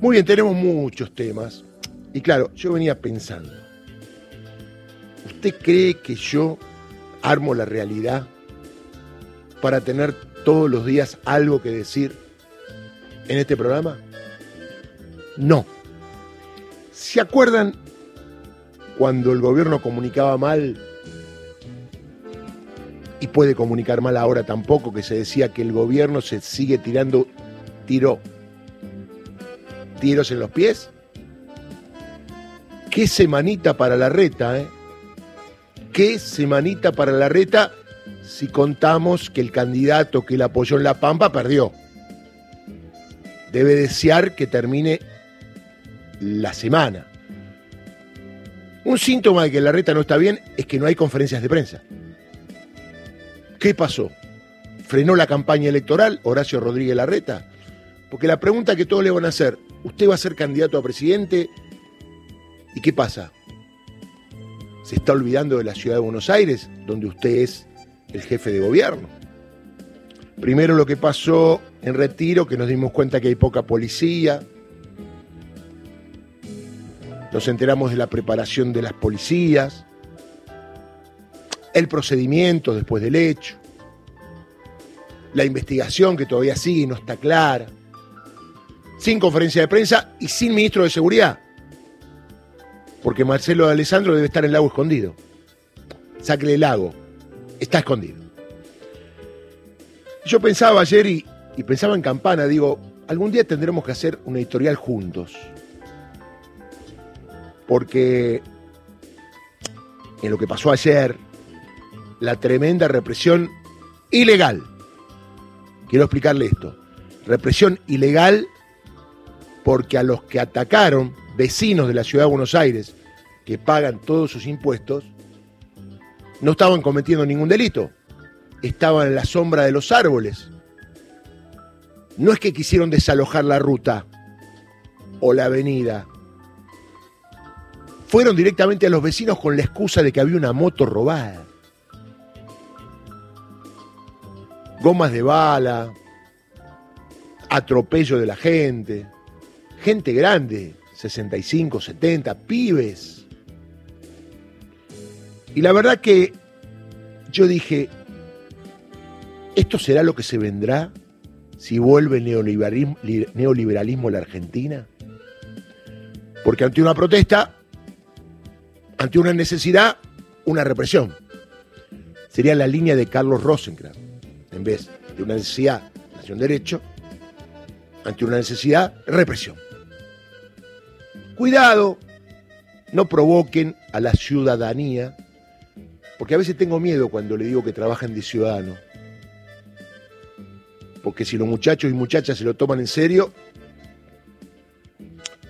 Muy bien, tenemos muchos temas. Y claro, yo venía pensando, ¿usted cree que yo armo la realidad para tener todos los días algo que decir en este programa? No. ¿Se acuerdan cuando el gobierno comunicaba mal y puede comunicar mal ahora tampoco, que se decía que el gobierno se sigue tirando tiro, tiros en los pies? Qué semanita para la reta, ¿eh? Qué semanita para la reta si contamos que el candidato que la apoyó en La Pampa perdió. Debe desear que termine la semana. Un síntoma de que la reta no está bien es que no hay conferencias de prensa. ¿Qué pasó? ¿Frenó la campaña electoral Horacio Rodríguez Larreta? Porque la pregunta que todos le van a hacer, ¿usted va a ser candidato a presidente? ¿Y qué pasa? ¿Se está olvidando de la ciudad de Buenos Aires, donde usted es el jefe de gobierno? Primero lo que pasó en Retiro, que nos dimos cuenta que hay poca policía. Nos enteramos de la preparación de las policías el procedimiento después del hecho, la investigación que todavía sigue y no está clara, sin conferencia de prensa y sin ministro de Seguridad, porque Marcelo de Alessandro debe estar en el lago escondido. Sáquele el lago, está escondido. Yo pensaba ayer y, pensaba en Campana, digo, algún día tendremos que hacer una editorial juntos, porque en lo que pasó ayer, la tremenda represión ilegal. Quiero explicarle esto. Represión ilegal porque a los que atacaron, vecinos de la ciudad de Buenos Aires, que pagan todos sus impuestos, no estaban cometiendo ningún delito. Estaban en la sombra de los árboles. No es que quisieron desalojar la ruta o la avenida. Fueron directamente a los vecinos con la excusa de que había una moto robada. gomas de bala, atropello de la gente, gente grande, 65, 70, pibes. Y la verdad que yo dije, ¿esto será lo que se vendrá si vuelve el neoliberalismo, a la Argentina? Porque ante una protesta, ante una necesidad, una represión. Sería la línea de Carlos Rosenkrantz en vez de una necesidad, nación derecho, ante una necesidad, represión. Cuidado, no provoquen a la ciudadanía, porque a veces tengo miedo cuando le digo que trabajan de ciudadano. Porque si los muchachos y muchachas se lo toman en serio,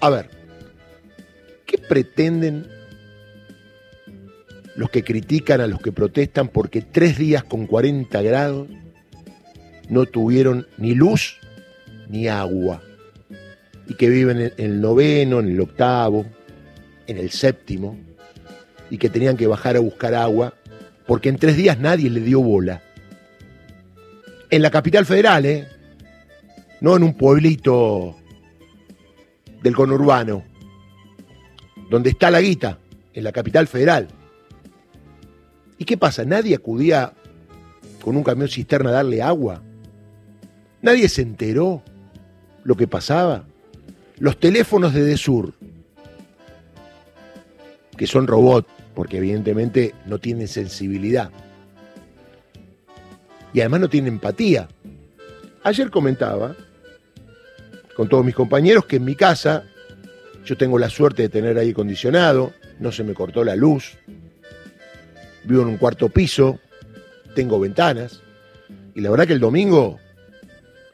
a ver, ¿qué pretenden los que critican a los que protestan porque tres días con 40 grados no tuvieron ni luz ni agua y que viven en el noveno, en el octavo, en el séptimo y que tenían que bajar a buscar agua porque en tres días nadie le dio bola. En la capital federal, ¿eh? No en un pueblito del conurbano, donde está la guita, en la capital federal. ¿Y qué pasa? ¿Nadie acudía con un camión cisterna a darle agua? Nadie se enteró lo que pasaba. Los teléfonos de Desur, que son robots, porque evidentemente no tienen sensibilidad. Y además no tienen empatía. Ayer comentaba con todos mis compañeros que en mi casa yo tengo la suerte de tener aire acondicionado, no se me cortó la luz, vivo en un cuarto piso, tengo ventanas, y la verdad que el domingo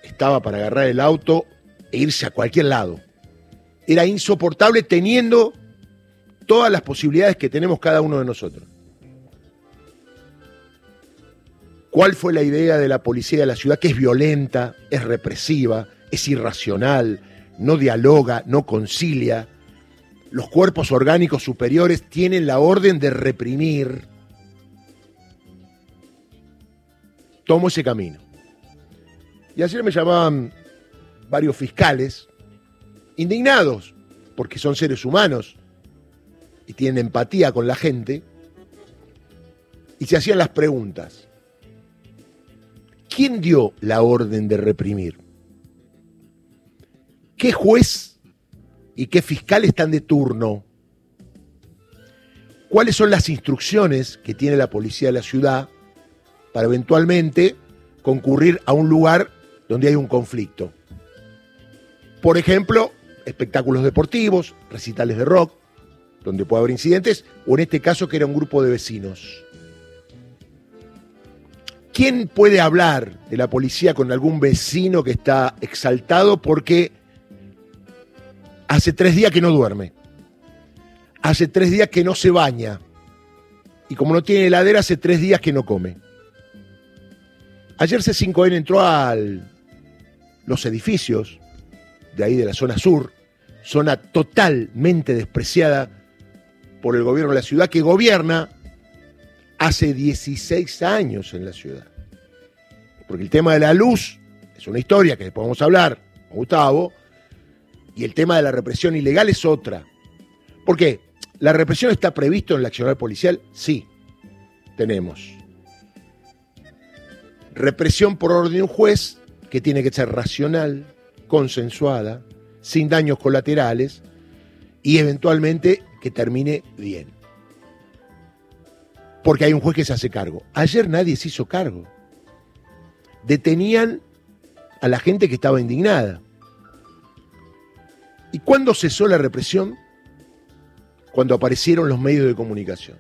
estaba para agarrar el auto e irse a cualquier lado. Era insoportable teniendo todas las posibilidades que tenemos cada uno de nosotros. ¿Cuál fue la idea de la policía de la ciudad? Que es violenta, es represiva, es irracional, no dialoga, no concilia. Los cuerpos orgánicos superiores tienen la orden de reprimir. Tomo ese camino. Y ayer me llamaban varios fiscales indignados, porque son seres humanos y tienen empatía con la gente, y se hacían las preguntas. ¿Quién dio la orden de reprimir? ¿Qué juez y qué fiscal están de turno? ¿Cuáles son las instrucciones que tiene la policía de la ciudad para eventualmente concurrir a un lugar donde hay un conflicto? Por ejemplo, espectáculos deportivos, recitales de rock, donde puede haber incidentes, o en este caso que era un grupo de vecinos. ¿Quién puede hablar de la policía con algún vecino que está exaltado porque hace tres días que no duerme? Hace tres días que no se baña. Y como no tiene heladera, hace tres días que no come. Ayer C5N entró a los edificios de ahí de la zona sur, zona totalmente despreciada por el gobierno de la ciudad, que gobierna hace 16 años en la ciudad. Porque el tema de la luz es una historia que después vamos a hablar Gustavo, y el tema de la represión ilegal es otra. ¿Por qué? ¿La represión está previsto en la accionar policial? Sí, tenemos. Represión por orden de un juez que tiene que ser racional, consensuada, sin daños colaterales y eventualmente que termine bien. Porque hay un juez que se hace cargo. Ayer nadie se hizo cargo. Detenían a la gente que estaba indignada. ¿Y cuándo cesó la represión? Cuando aparecieron los medios de comunicación.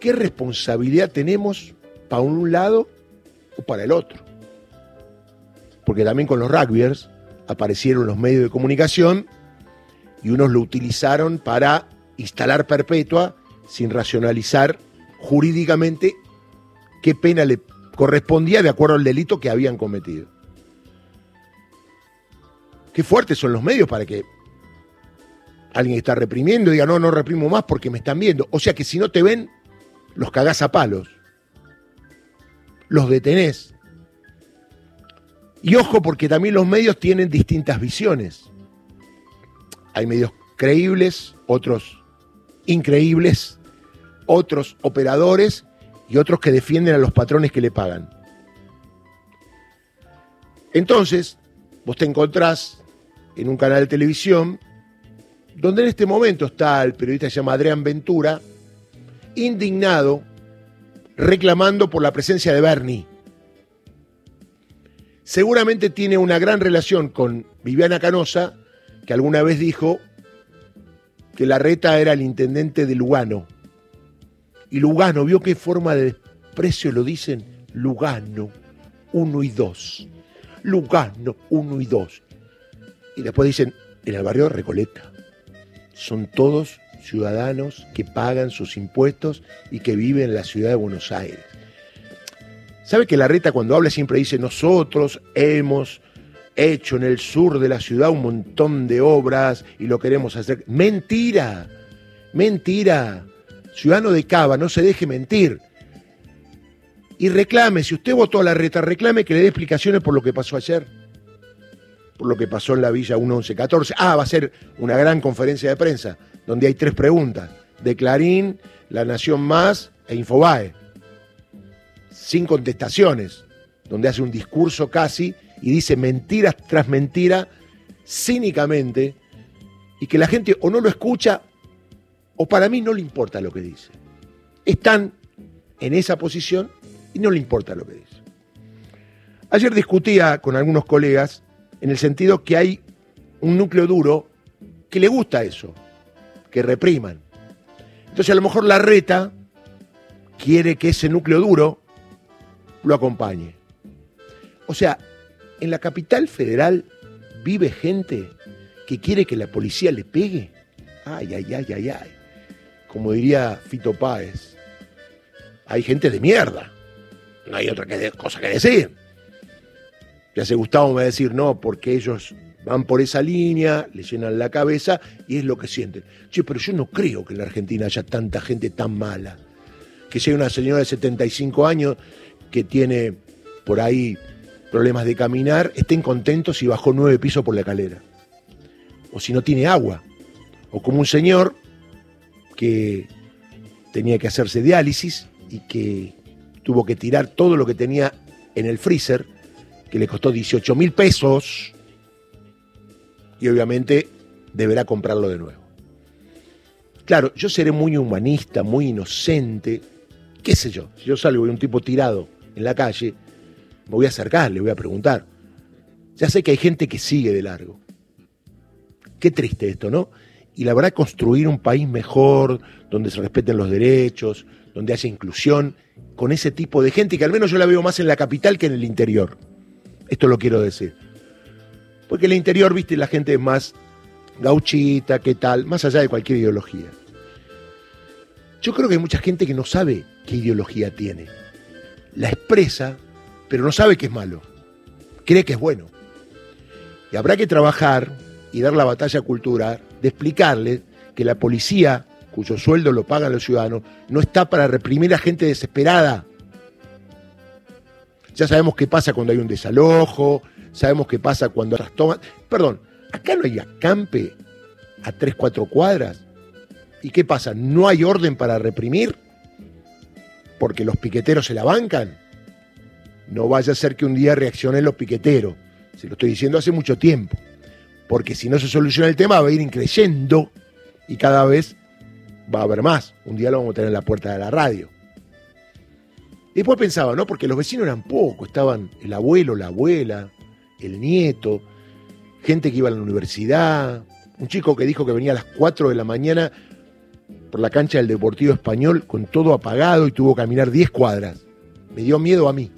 ¿Qué responsabilidad tenemos para un lado o para el otro? porque también con los rugbyers aparecieron los medios de comunicación y unos lo utilizaron para instalar perpetua sin racionalizar jurídicamente qué pena le correspondía de acuerdo al delito que habían cometido. Qué fuertes son los medios para que alguien está reprimiendo y diga, no, no reprimo más porque me están viendo. O sea que si no te ven, los cagás a palos. Los detenés. Y ojo, porque también los medios tienen distintas visiones. Hay medios creíbles, otros increíbles, otros operadores y otros que defienden a los patrones que le pagan. Entonces, vos te encontrás en un canal de televisión donde en este momento está el periodista que se llama Adrián Ventura, indignado, reclamando por la presencia de Bernie seguramente tiene una gran relación con Viviana Canosa, que alguna vez dijo que Larreta era el intendente de Lugano. Y Lugano, ¿vio qué forma de desprecio lo dicen? Lugano, uno y dos. Lugano, uno y dos. Y después dicen, en el barrio Recoleta. Son todos ciudadanos que pagan sus impuestos y que viven en la ciudad de Buenos Aires. ¿Sabe que la reta cuando habla siempre dice nosotros hemos hecho en el sur de la ciudad un montón de obras y lo queremos hacer? Mentira, mentira. Ciudadano de Cava, no se deje mentir. Y reclame, si usted votó a la reta, reclame que le dé explicaciones por lo que pasó ayer, por lo que pasó en la Villa 1114. Ah, va a ser una gran conferencia de prensa, donde hay tres preguntas, de Clarín, La Nación Más e Infobae sin contestaciones, donde hace un discurso casi y dice mentiras tras mentira cínicamente y que la gente o no lo escucha o para mí no le importa lo que dice. Están en esa posición y no le importa lo que dice. Ayer discutía con algunos colegas en el sentido que hay un núcleo duro que le gusta eso, que repriman. Entonces a lo mejor la reta quiere que ese núcleo duro lo acompañe. O sea, en la capital federal vive gente que quiere que la policía le pegue. Ay, ay, ay, ay, ay. Como diría Fito Páez, hay gente de mierda. No hay otra cosa que decir. Ya se Gustavo me va a decir, no, porque ellos van por esa línea, le llenan la cabeza y es lo que sienten. Che, pero yo no creo que en la Argentina haya tanta gente tan mala. Que sea una señora de 75 años que tiene por ahí problemas de caminar, estén contentos si bajó nueve pisos por la escalera. O si no tiene agua. O como un señor que tenía que hacerse diálisis y que tuvo que tirar todo lo que tenía en el freezer, que le costó 18 mil pesos, y obviamente deberá comprarlo de nuevo. Claro, yo seré muy humanista, muy inocente, qué sé yo, si yo salgo y un tipo tirado en la calle, me voy a acercar, le voy a preguntar. Ya sé que hay gente que sigue de largo. Qué triste esto, ¿no? Y la verdad, construir un país mejor, donde se respeten los derechos, donde haya inclusión, con ese tipo de gente, que al menos yo la veo más en la capital que en el interior. Esto lo quiero decir. Porque en el interior, viste, la gente es más gauchita, qué tal, más allá de cualquier ideología. Yo creo que hay mucha gente que no sabe qué ideología tiene. La expresa, pero no sabe que es malo. Cree que es bueno. Y habrá que trabajar y dar la batalla cultural de explicarle que la policía, cuyo sueldo lo pagan los ciudadanos, no está para reprimir a gente desesperada. Ya sabemos qué pasa cuando hay un desalojo, sabemos qué pasa cuando las toman. Perdón, acá no hay acampe a tres, cuatro cuadras. ¿Y qué pasa? ¿No hay orden para reprimir? ¿Porque los piqueteros se la bancan? No vaya a ser que un día reaccionen los piqueteros. Se lo estoy diciendo hace mucho tiempo. Porque si no se soluciona el tema va a ir increyendo y cada vez va a haber más. Un día lo vamos a tener en la puerta de la radio. Después pensaba, ¿no? Porque los vecinos eran pocos, estaban el abuelo, la abuela, el nieto, gente que iba a la universidad, un chico que dijo que venía a las 4 de la mañana por la cancha del Deportivo Español con todo apagado y tuvo que caminar 10 cuadras. Me dio miedo a mí.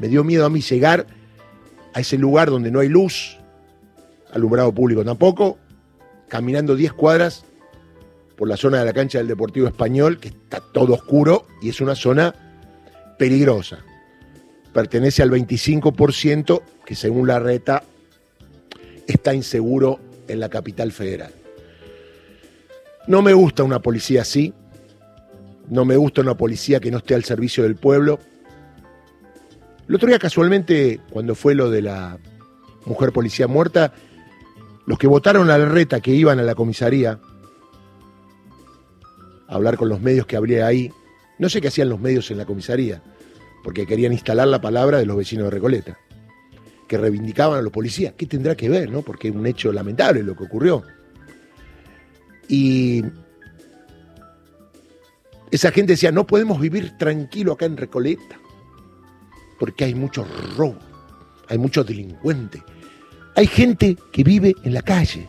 Me dio miedo a mí llegar a ese lugar donde no hay luz, alumbrado público tampoco, caminando 10 cuadras por la zona de la cancha del Deportivo Español, que está todo oscuro y es una zona peligrosa pertenece al 25% que según la reta está inseguro en la capital federal. No me gusta una policía así, no me gusta una policía que no esté al servicio del pueblo. El otro día casualmente, cuando fue lo de la mujer policía muerta, los que votaron a la reta que iban a la comisaría a hablar con los medios que habría ahí, no sé qué hacían los medios en la comisaría, porque querían instalar la palabra de los vecinos de Recoleta, que reivindicaban a los policías. ¿Qué tendrá que ver, no? Porque es un hecho lamentable lo que ocurrió. Y esa gente decía, no podemos vivir tranquilo acá en Recoleta, porque hay mucho robo, hay muchos delincuentes. Hay gente que vive en la calle,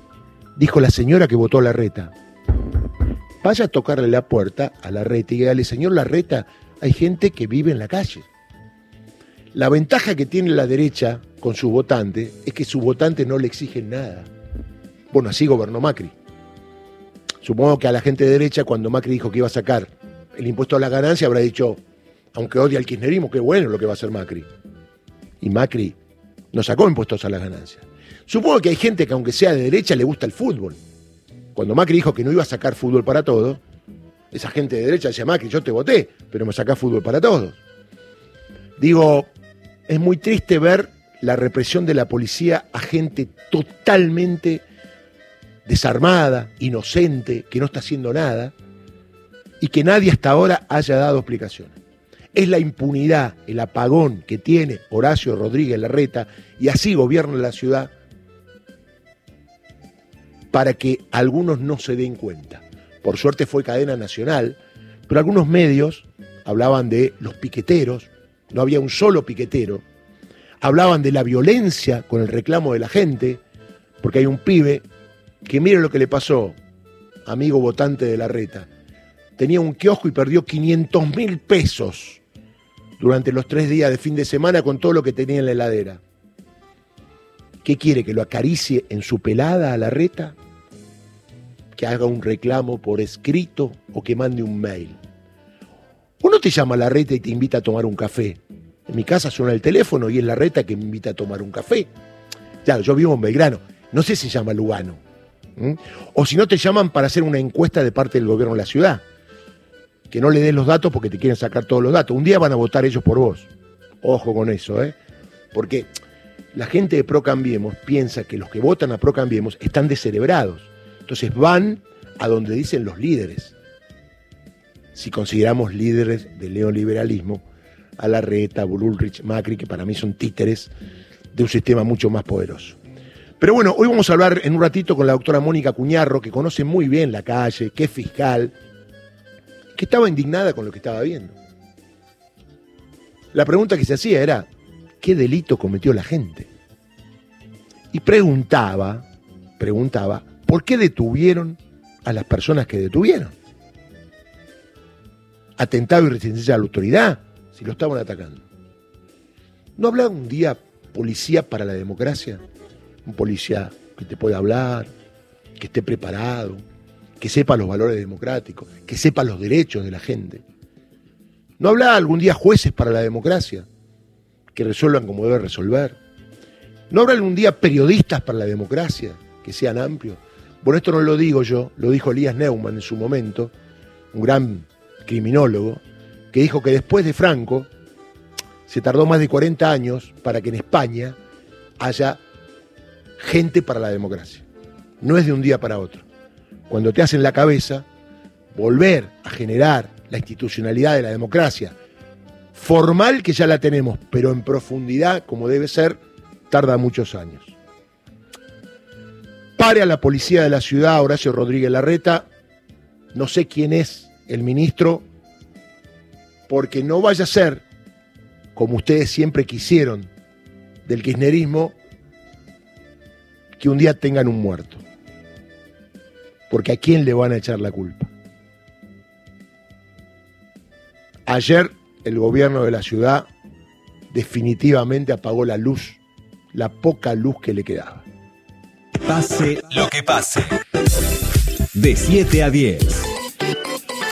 dijo la señora que votó a la reta. Vaya a tocarle la puerta a la reta y dígale, señor la reta, hay gente que vive en la calle. La ventaja que tiene la derecha con su votante es que su votante no le exige nada. Bueno, así gobernó Macri. Supongo que a la gente de derecha, cuando Macri dijo que iba a sacar el impuesto a la ganancia, habrá dicho, aunque odia al kirchnerismo, qué bueno lo que va a hacer Macri. Y Macri no sacó impuestos a la ganancia. Supongo que hay gente que aunque sea de derecha le gusta el fútbol. Cuando Macri dijo que no iba a sacar fútbol para todos, esa gente de derecha decía, Macri, yo te voté, pero me sacás fútbol para todos. Digo, es muy triste ver la represión de la policía a gente totalmente desarmada, inocente, que no está haciendo nada y que nadie hasta ahora haya dado explicaciones. Es la impunidad, el apagón que tiene Horacio Rodríguez Larreta y así gobierna la ciudad para que algunos no se den cuenta por suerte fue cadena nacional, pero algunos medios hablaban de los piqueteros, no había un solo piquetero, hablaban de la violencia con el reclamo de la gente, porque hay un pibe que mire lo que le pasó, amigo votante de la reta, tenía un kiosco y perdió 500 mil pesos durante los tres días de fin de semana con todo lo que tenía en la heladera. ¿Qué quiere? ¿Que lo acaricie en su pelada a la reta? que haga un reclamo por escrito o que mande un mail. Uno te llama a la reta y te invita a tomar un café. En mi casa suena el teléfono y es la reta que me invita a tomar un café. Claro, yo vivo en Belgrano. No sé si se llama Lugano. O si no te llaman para hacer una encuesta de parte del gobierno de la ciudad. Que no le des los datos porque te quieren sacar todos los datos. Un día van a votar ellos por vos. Ojo con eso, ¿eh? Porque la gente de Pro Cambiemos piensa que los que votan a Pro Cambiemos están descerebrados. Entonces van a donde dicen los líderes. Si consideramos líderes del neoliberalismo, a la reta, Bullrich, Macri, que para mí son títeres de un sistema mucho más poderoso. Pero bueno, hoy vamos a hablar en un ratito con la doctora Mónica Cuñarro, que conoce muy bien la calle, que es fiscal, que estaba indignada con lo que estaba viendo. La pregunta que se hacía era, ¿qué delito cometió la gente? Y preguntaba, preguntaba, ¿por qué detuvieron a las personas que detuvieron? Atentado y resistencia a la autoridad, si lo estaban atacando. ¿No hablaba un día policía para la democracia? Un policía que te pueda hablar, que esté preparado, que sepa los valores democráticos, que sepa los derechos de la gente. ¿No hablaba algún día jueces para la democracia? Que resuelvan como debe resolver. ¿No habrá algún día periodistas para la democracia? Que sean amplios. Bueno, esto no lo digo yo, lo dijo Elías Neumann en su momento, un gran criminólogo, que dijo que después de Franco se tardó más de 40 años para que en España haya gente para la democracia. No es de un día para otro. Cuando te hacen la cabeza, volver a generar la institucionalidad de la democracia, formal que ya la tenemos, pero en profundidad como debe ser, tarda muchos años. Pare a la policía de la ciudad, Horacio Rodríguez Larreta, no sé quién es el ministro, porque no vaya a ser, como ustedes siempre quisieron, del kirchnerismo, que un día tengan un muerto. Porque a quién le van a echar la culpa. Ayer el gobierno de la ciudad definitivamente apagó la luz, la poca luz que le quedaba. Pase lo que pase. De 7 a 10.